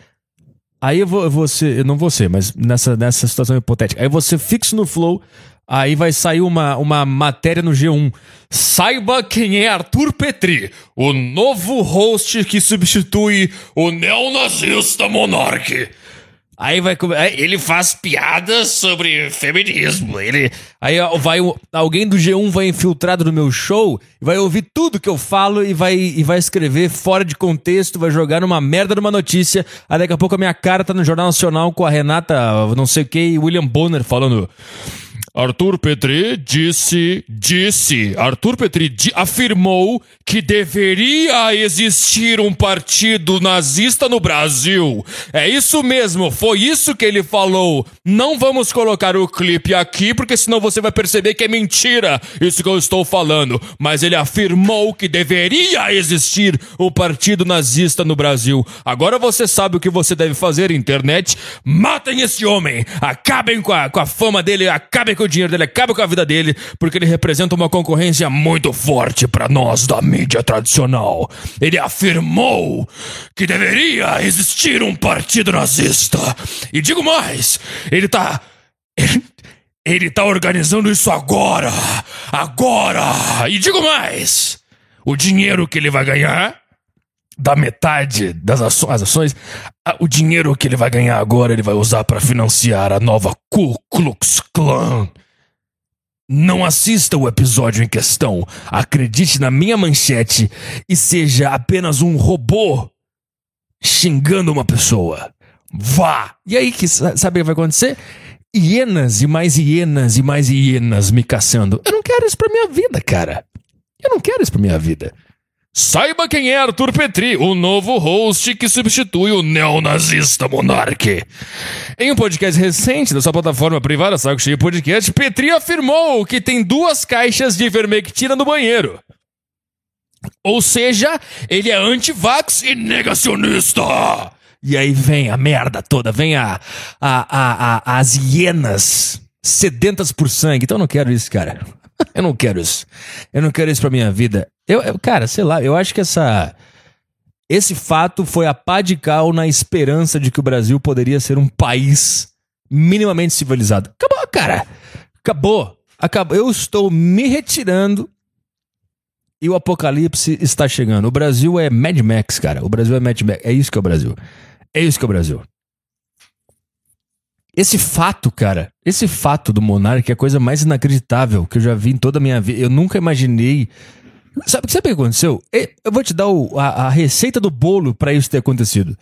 Aí eu vou, eu não ser, mas nessa, nessa situação hipotética. Aí você fixo no flow, aí vai sair uma, uma matéria no G1. Saiba quem é Arthur Petri, o novo host que substitui o neonazista Monarque. Aí vai ele faz piadas sobre feminismo. Ele aí vai alguém do G1 vai infiltrado no meu show, vai ouvir tudo que eu falo e vai e vai escrever fora de contexto, vai jogar numa merda numa notícia. Aí daqui a pouco a minha cara tá no Jornal Nacional com a Renata, não sei o que, e William Bonner falando Arthur Petri disse, disse, Arthur Petri di, afirmou que deveria existir um partido nazista no Brasil. É isso mesmo, foi isso que ele falou. Não vamos colocar o clipe aqui, porque senão você vai perceber que é mentira isso que eu estou falando. Mas ele afirmou que deveria existir um partido nazista no Brasil. Agora você sabe o que você deve fazer, internet. Matem esse homem, acabem com a, com a fama dele, acabem com o dinheiro dele, acabe com a vida dele, porque ele representa uma concorrência muito forte para nós da mídia tradicional. Ele afirmou que deveria existir um partido nazista. E digo mais, ele tá. Ele tá organizando isso agora! Agora! E digo mais! O dinheiro que ele vai ganhar da metade das ações, ações, o dinheiro que ele vai ganhar agora ele vai usar para financiar a nova Ku Klux Klan. Não assista o episódio em questão, acredite na minha manchete e seja apenas um robô xingando uma pessoa. Vá! E aí, que, sabe o que vai acontecer? Hienas e mais hienas e mais hienas me caçando. Eu não quero isso pra minha vida, cara. Eu não quero isso pra minha vida. Saiba quem é Arthur Petri, o novo host que substitui o neonazista Monarque. Em um podcast recente da sua plataforma privada Saco Cheio Podcast, Petri afirmou que tem duas caixas de ivermectina no banheiro. Ou seja, ele é anti-vax e negacionista. E aí vem a merda toda, vem a, a, a, a as hienas sedentas por sangue. Então eu não quero isso, cara. eu não quero isso. Eu não quero isso pra minha vida. Eu, eu, cara, sei lá, eu acho que essa. Esse fato foi a pá de cal na esperança de que o Brasil poderia ser um país minimamente civilizado. Acabou, cara. Acabou. Acabou. Eu estou me retirando e o apocalipse está chegando. O Brasil é Mad Max, cara. O Brasil é Mad Max. É isso que é o Brasil. É isso que é o Brasil. Esse fato, cara, esse fato do Monark é a coisa mais inacreditável que eu já vi em toda a minha vida. Eu nunca imaginei. Sabe, sabe o que aconteceu? Eu vou te dar o, a, a, receita do bolo para isso ter acontecido.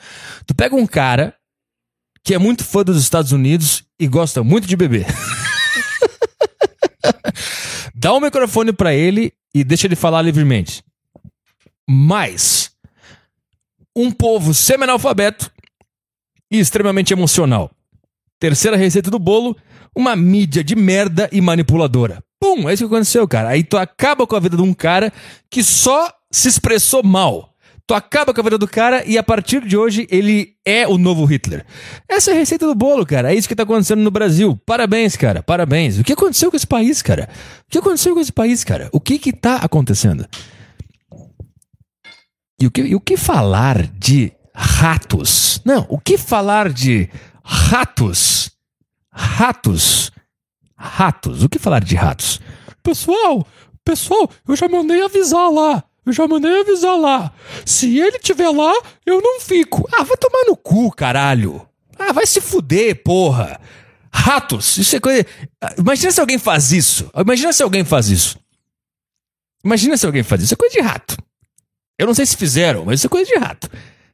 Tu pega um cara que é muito fã dos Estados Unidos e gosta muito de beber. <laughs> Dá um microfone para ele e deixa ele falar livremente. Mas um povo semi-analfabeto e extremamente emocional. Terceira receita do bolo, uma mídia de merda e manipuladora. Pum, é isso que aconteceu, cara. Aí tu acaba com a vida de um cara que só se expressou mal. Tu acaba com a vida do cara e a partir de hoje ele é o novo Hitler. Essa é a receita do bolo, cara. É isso que tá acontecendo no Brasil. Parabéns, cara. Parabéns. O que aconteceu com esse país, cara? O que aconteceu com esse país, cara? O que que tá acontecendo? E o que, e o que falar de ratos? Não, o que falar de ratos? Ratos. Ratos. O que falar de ratos? Pessoal, pessoal, eu já mandei avisar lá. Eu já mandei avisar lá. Se ele tiver lá, eu não fico. Ah, vai tomar no cu, caralho. Ah, vai se fuder, porra. Ratos, isso é coisa. Imagina se alguém faz isso. Imagina se alguém faz isso. Imagina se alguém faz isso. Isso é coisa de rato. Eu não sei se fizeram, mas isso é coisa de rato.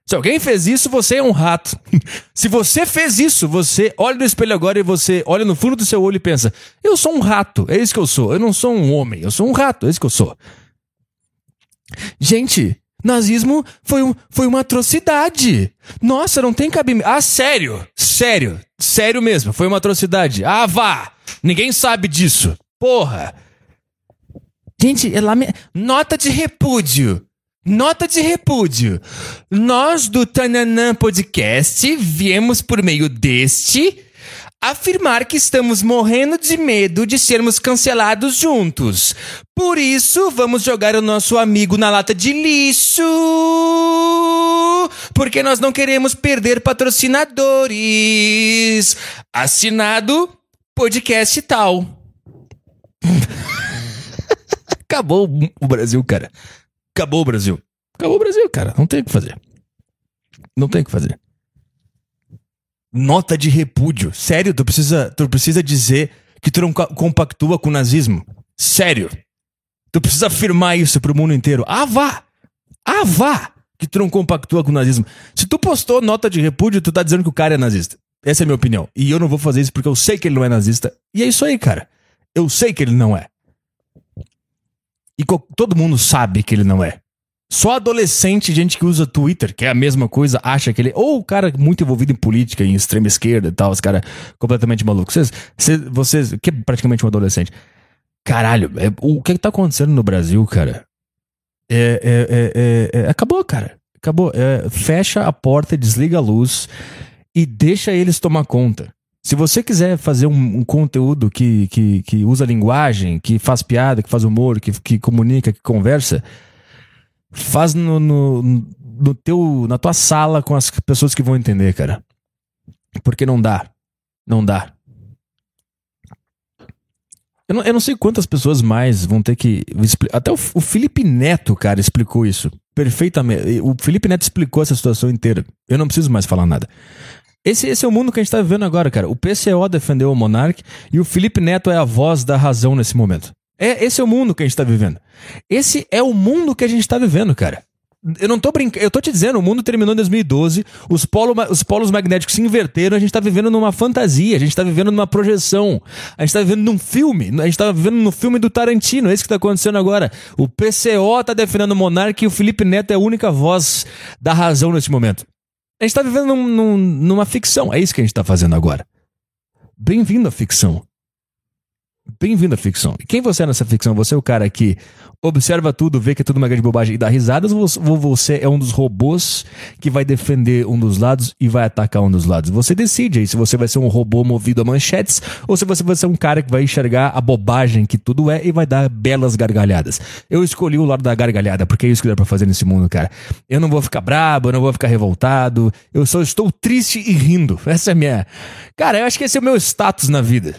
Se alguém fez isso, você é um rato. <laughs> se você fez isso, você olha no espelho agora e você olha no fundo do seu olho e pensa: eu sou um rato, é isso que eu sou. Eu não sou um homem, eu sou um rato, é isso que eu sou. Gente, nazismo foi, um, foi uma atrocidade. Nossa, não tem cabimento. Ah, sério, sério, sério mesmo, foi uma atrocidade. Ah, vá! Ninguém sabe disso. Porra! Gente, é lame... nota de repúdio. Nota de repúdio. Nós do Tananã Podcast viemos por meio deste afirmar que estamos morrendo de medo de sermos cancelados juntos. Por isso, vamos jogar o nosso amigo na lata de lixo. Porque nós não queremos perder patrocinadores. Assinado podcast tal. <laughs> Acabou o Brasil, cara. Acabou o Brasil. Acabou o Brasil, cara. Não tem o que fazer. Não tem o que fazer. Nota de repúdio. Sério, tu precisa, tu precisa dizer que tu não compactua com o nazismo. Sério. Tu precisa afirmar isso pro mundo inteiro. Ah, vá! Ah, vá! Que tu não compactua com o nazismo. Se tu postou nota de repúdio, tu tá dizendo que o cara é nazista. Essa é a minha opinião. E eu não vou fazer isso porque eu sei que ele não é nazista. E é isso aí, cara. Eu sei que ele não é. E todo mundo sabe que ele não é. Só adolescente, gente que usa Twitter, que é a mesma coisa, acha que ele. Ou o cara muito envolvido em política, em extrema esquerda e tal, os caras completamente malucos. Vocês, vocês, que é praticamente um adolescente. Caralho, é, o que, é que tá acontecendo no Brasil, cara? É, é, é, é acabou, cara. Acabou. fecha a porta, desliga a luz e deixa eles tomar conta. Se você quiser fazer um, um, conteúdo que, que, que usa linguagem, que faz piada, que faz humor, que, que comunica, que conversa, faz no, no, no teu, na tua sala com as pessoas que vão entender, cara. Porque não dá. Não dá. Eu não, eu não sei quantas pessoas mais vão ter que. Até o, o Felipe Neto, cara, explicou isso perfeitamente. O Felipe Neto explicou essa situação inteira. Eu não preciso mais falar nada. Esse, esse é o mundo que a gente tá vivendo agora, cara. O PCO defendeu o Monark e o Felipe Neto é a voz da razão nesse momento. É, esse é o mundo que a gente tá vivendo. Esse é o mundo que a gente tá vivendo, cara. Eu não tô brincando, eu tô te dizendo, o mundo terminou em 2012, os, polo, os polos magnéticos se inverteram, a gente tá vivendo numa fantasia, a gente tá vivendo numa projeção, a gente tá vivendo num filme, a gente tá vivendo no filme do Tarantino, é isso que tá acontecendo agora. O PCO tá defendendo o Monark e o Felipe Neto é a única voz da razão nesse momento. A gente tá vivendo num, num, numa ficção, é isso que a gente tá fazendo agora. Bem-vindo à ficção. Bem-vindo à ficção. Quem você é nessa ficção? Você é o cara que observa tudo, vê que é tudo uma grande bobagem e dá risadas, ou você é um dos robôs que vai defender um dos lados e vai atacar um dos lados? Você decide aí se você vai ser um robô movido a manchetes ou se você vai ser um cara que vai enxergar a bobagem que tudo é e vai dar belas gargalhadas. Eu escolhi o lado da gargalhada, porque é isso que dá pra fazer nesse mundo, cara. Eu não vou ficar brabo, eu não vou ficar revoltado, eu só estou triste e rindo. Essa é a minha. Cara, eu acho que esse é o meu status na vida.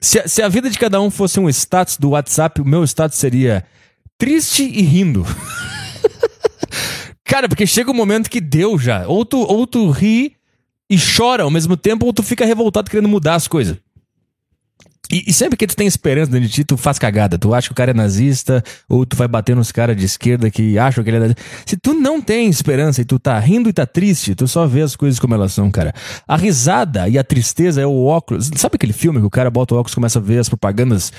Se, se a vida de cada um fosse um status do WhatsApp, o meu status seria triste e rindo. <laughs> Cara, porque chega um momento que deu já. Ou tu, ou tu ri e chora ao mesmo tempo, ou tu fica revoltado querendo mudar as coisas. E, e, sempre que tu tem esperança dentro de ti, tu faz cagada. Tu acha que o cara é nazista, ou tu vai bater nos caras de esquerda que acham que ele é nazista. Se tu não tem esperança e tu tá rindo e tá triste, tu só vê as coisas como elas são, cara. A risada e a tristeza é o óculos. Sabe aquele filme que o cara bota o óculos e começa a ver as propagandas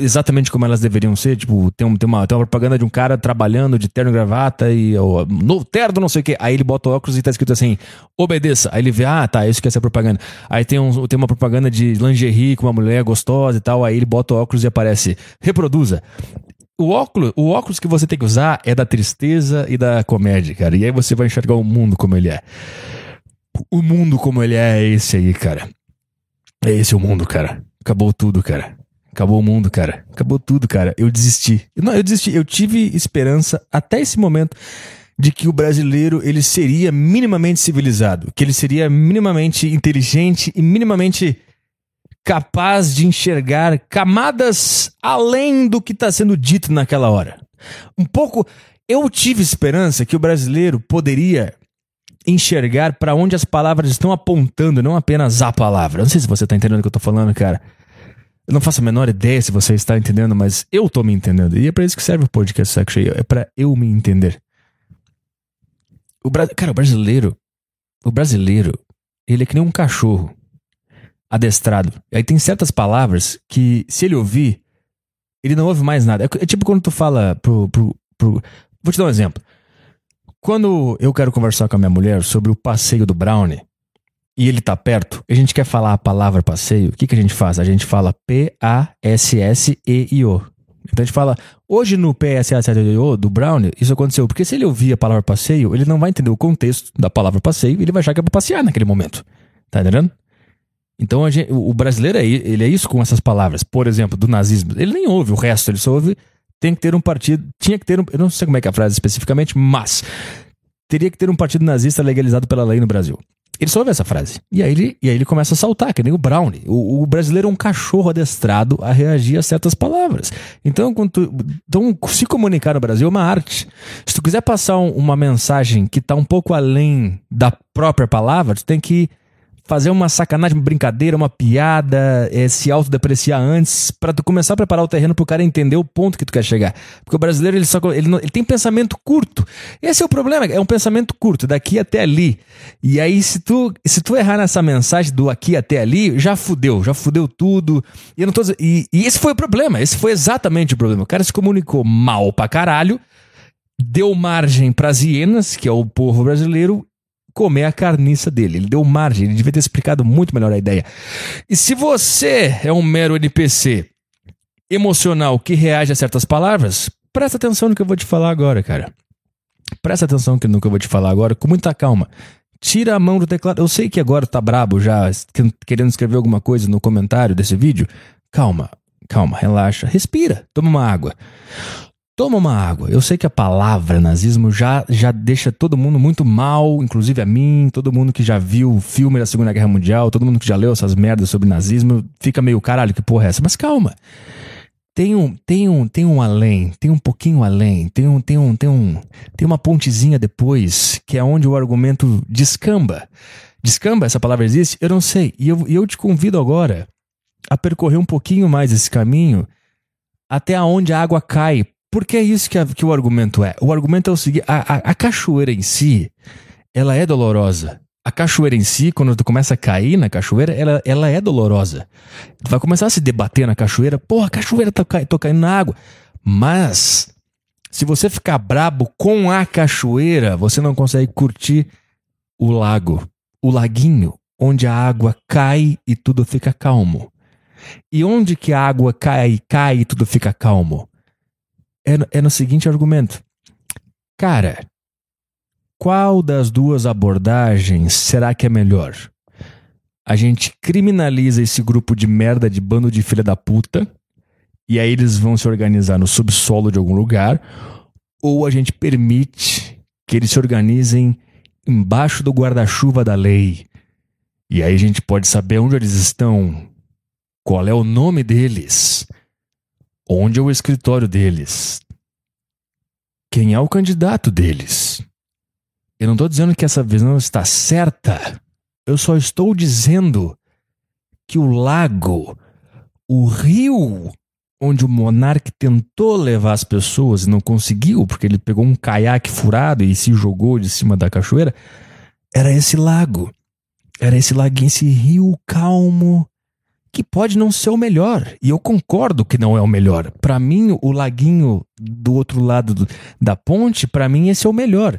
exatamente como elas deveriam ser. Tipo, tem, um, tem, uma, tem uma propaganda de um cara trabalhando de terno e gravata e o no terno não sei o que. Aí ele bota o óculos e tá escrito assim, obedeça. Aí ele vê, ah, tá, isso que é essa propaganda. Aí tem, um, tem uma propaganda de lingerie com uma mulher gostosa e tal. Aí ele bota o óculos e aparece, reproduza. O óculos, o óculos que você tem que usar é da tristeza e da comédia, cara. E aí você vai enxergar o mundo como ele é. O mundo como ele é, é esse aí, cara. É esse o mundo, cara. Acabou tudo, cara. Acabou o mundo, cara. Acabou tudo, cara. Eu desisti. Não, eu desisti. Eu tive esperança até esse momento de que o brasileiro ele seria minimamente civilizado, que ele seria minimamente inteligente e minimamente capaz de enxergar camadas além do que está sendo dito naquela hora. Um pouco. Eu tive esperança que o brasileiro poderia enxergar para onde as palavras estão apontando, não apenas a palavra. Não sei se você está entendendo o que eu estou falando, cara. Eu não faço a menor ideia se você está entendendo, mas eu estou me entendendo. E é para isso que serve o podcast Section. É para eu me entender. O bra... Cara, o brasileiro. O brasileiro, ele é que nem um cachorro adestrado. Aí tem certas palavras que, se ele ouvir, ele não ouve mais nada. É, é tipo quando tu fala pro, pro, pro. Vou te dar um exemplo. Quando eu quero conversar com a minha mulher sobre o passeio do Brownie e ele tá perto, a gente quer falar a palavra passeio, o que, que a gente faz? A gente fala P-A-S-S-E-I-O. Então a gente fala, hoje no PSA7O do Brownie, isso aconteceu. Porque se ele ouvir a palavra passeio, ele não vai entender o contexto da palavra passeio e ele vai achar que é pra passear naquele momento. Tá entendendo? Então gente, o brasileiro é, ele é isso com essas palavras. Por exemplo, do nazismo. Ele nem ouve o resto, ele só ouve tem que ter um partido, tinha que ter um, eu não sei como é que é a frase especificamente, mas teria que ter um partido nazista legalizado pela lei no Brasil. Ele só ouve essa frase. E aí ele, e aí ele começa a saltar, que nem o Brownie. O, o brasileiro é um cachorro adestrado a reagir a certas palavras. Então, tu, então, se comunicar no Brasil é uma arte. Se tu quiser passar um, uma mensagem que está um pouco além da própria palavra, tu tem que fazer uma sacanagem, uma brincadeira, uma piada, é, se autodepreciar antes, para tu começar a preparar o terreno pro cara entender o ponto que tu quer chegar. Porque o brasileiro, ele, só, ele, ele tem pensamento curto. Esse é o problema, é um pensamento curto, daqui até ali. E aí, se tu, se tu errar nessa mensagem do aqui até ali, já fudeu, já fudeu tudo. E, eu não tô, e, e esse foi o problema, esse foi exatamente o problema. O cara se comunicou mal pra caralho, deu margem pras hienas, que é o povo brasileiro, comer a carniça dele. Ele deu margem, ele devia ter explicado muito melhor a ideia. E se você é um mero NPC emocional que reage a certas palavras, presta atenção no que eu vou te falar agora, cara. Presta atenção no que eu vou te falar agora, com muita calma. Tira a mão do teclado. Eu sei que agora tá brabo já, querendo escrever alguma coisa no comentário desse vídeo. Calma, calma, relaxa, respira, toma uma água. Toma uma água. Eu sei que a palavra nazismo já, já deixa todo mundo muito mal, inclusive a mim, todo mundo que já viu o filme da Segunda Guerra Mundial, todo mundo que já leu essas merdas sobre nazismo, fica meio caralho, que porra é essa? Mas calma. Tem um, tem um, tem um além, tem um pouquinho além, tem um, tem um, tem um, tem uma pontezinha depois, que é onde o argumento descamba. Descamba, essa palavra existe? Eu não sei. E eu, eu te convido agora a percorrer um pouquinho mais esse caminho até onde a água cai porque é isso que, a, que o argumento é. O argumento é o seguinte: a, a, a, cachoeira em si, ela é dolorosa. A cachoeira em si, quando tu começa a cair na cachoeira, ela, ela é dolorosa. Tu vai começar a se debater na cachoeira. Porra, a cachoeira tá, tô caindo na água. Mas, se você ficar brabo com a cachoeira, você não consegue curtir o lago, o laguinho, onde a água cai e tudo fica calmo. E onde que a água cai, cai e tudo fica calmo? É, é no seguinte argumento. Cara, qual das duas abordagens será que é melhor? A gente criminaliza esse grupo de merda de bando de filha da puta, e aí eles vão se organizar no subsolo de algum lugar, ou a gente permite que eles se organizem embaixo do guarda-chuva da lei. E aí a gente pode saber onde eles estão, qual é o nome deles, Onde é o escritório deles? Quem é o candidato deles? Eu não estou dizendo que essa visão está certa. Eu só estou dizendo que o lago, o rio onde o monarca tentou levar as pessoas e não conseguiu, porque ele pegou um caiaque furado e se jogou de cima da cachoeira, era esse lago. Era esse lago, esse rio calmo que pode não ser o melhor. E eu concordo que não é o melhor. Para mim, o laguinho do outro lado do, da ponte, para mim esse é o melhor.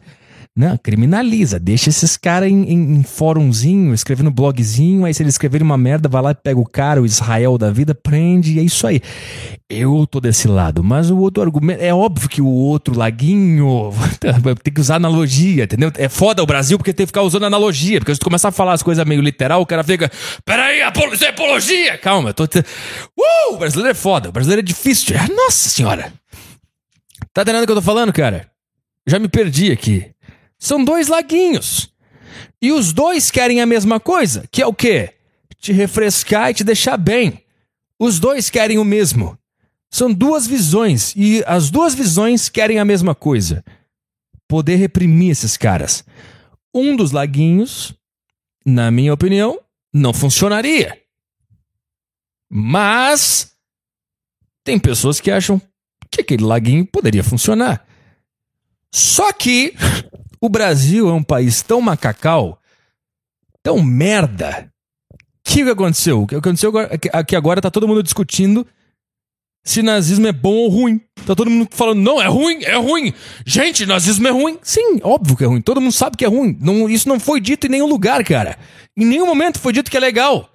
Não, criminaliza, deixa esses caras em, em, em fórumzinho, escrevendo blogzinho, aí se eles escreverem uma merda, vai lá e pega o cara, o Israel da vida, prende, e é isso aí. Eu tô desse lado, mas o outro argumento, é óbvio que o outro laguinho, <laughs> tem que usar analogia, entendeu? É foda o Brasil porque tem que ficar usando analogia, porque se tu começar a falar as coisas meio literal, o cara fica, peraí, isso é apologia! Calma, eu tô... Uh, o brasileiro é foda, o brasileiro é difícil, nossa senhora! Tá entendendo o que eu tô falando, cara? Já me perdi aqui. São dois laguinhos. E os dois querem a mesma coisa, que é o quê? Te refrescar e te deixar bem. Os dois querem o mesmo. São duas visões e as duas visões querem a mesma coisa. Poder reprimir esses caras. Um dos laguinhos, na minha opinião, não funcionaria. Mas tem pessoas que acham que aquele laguinho poderia funcionar. Só que <laughs> o Brasil é um país tão macacal, tão merda. O que, aconteceu? O que aconteceu agora, é que agora tá todo mundo discutindo se nazismo é bom ou ruim. Tá todo mundo falando, não, é ruim, é ruim. Gente, nazismo é ruim. Sim, óbvio que é ruim. Todo mundo sabe que é ruim. Não, isso não foi dito em nenhum lugar, cara. Em nenhum momento foi dito que é legal.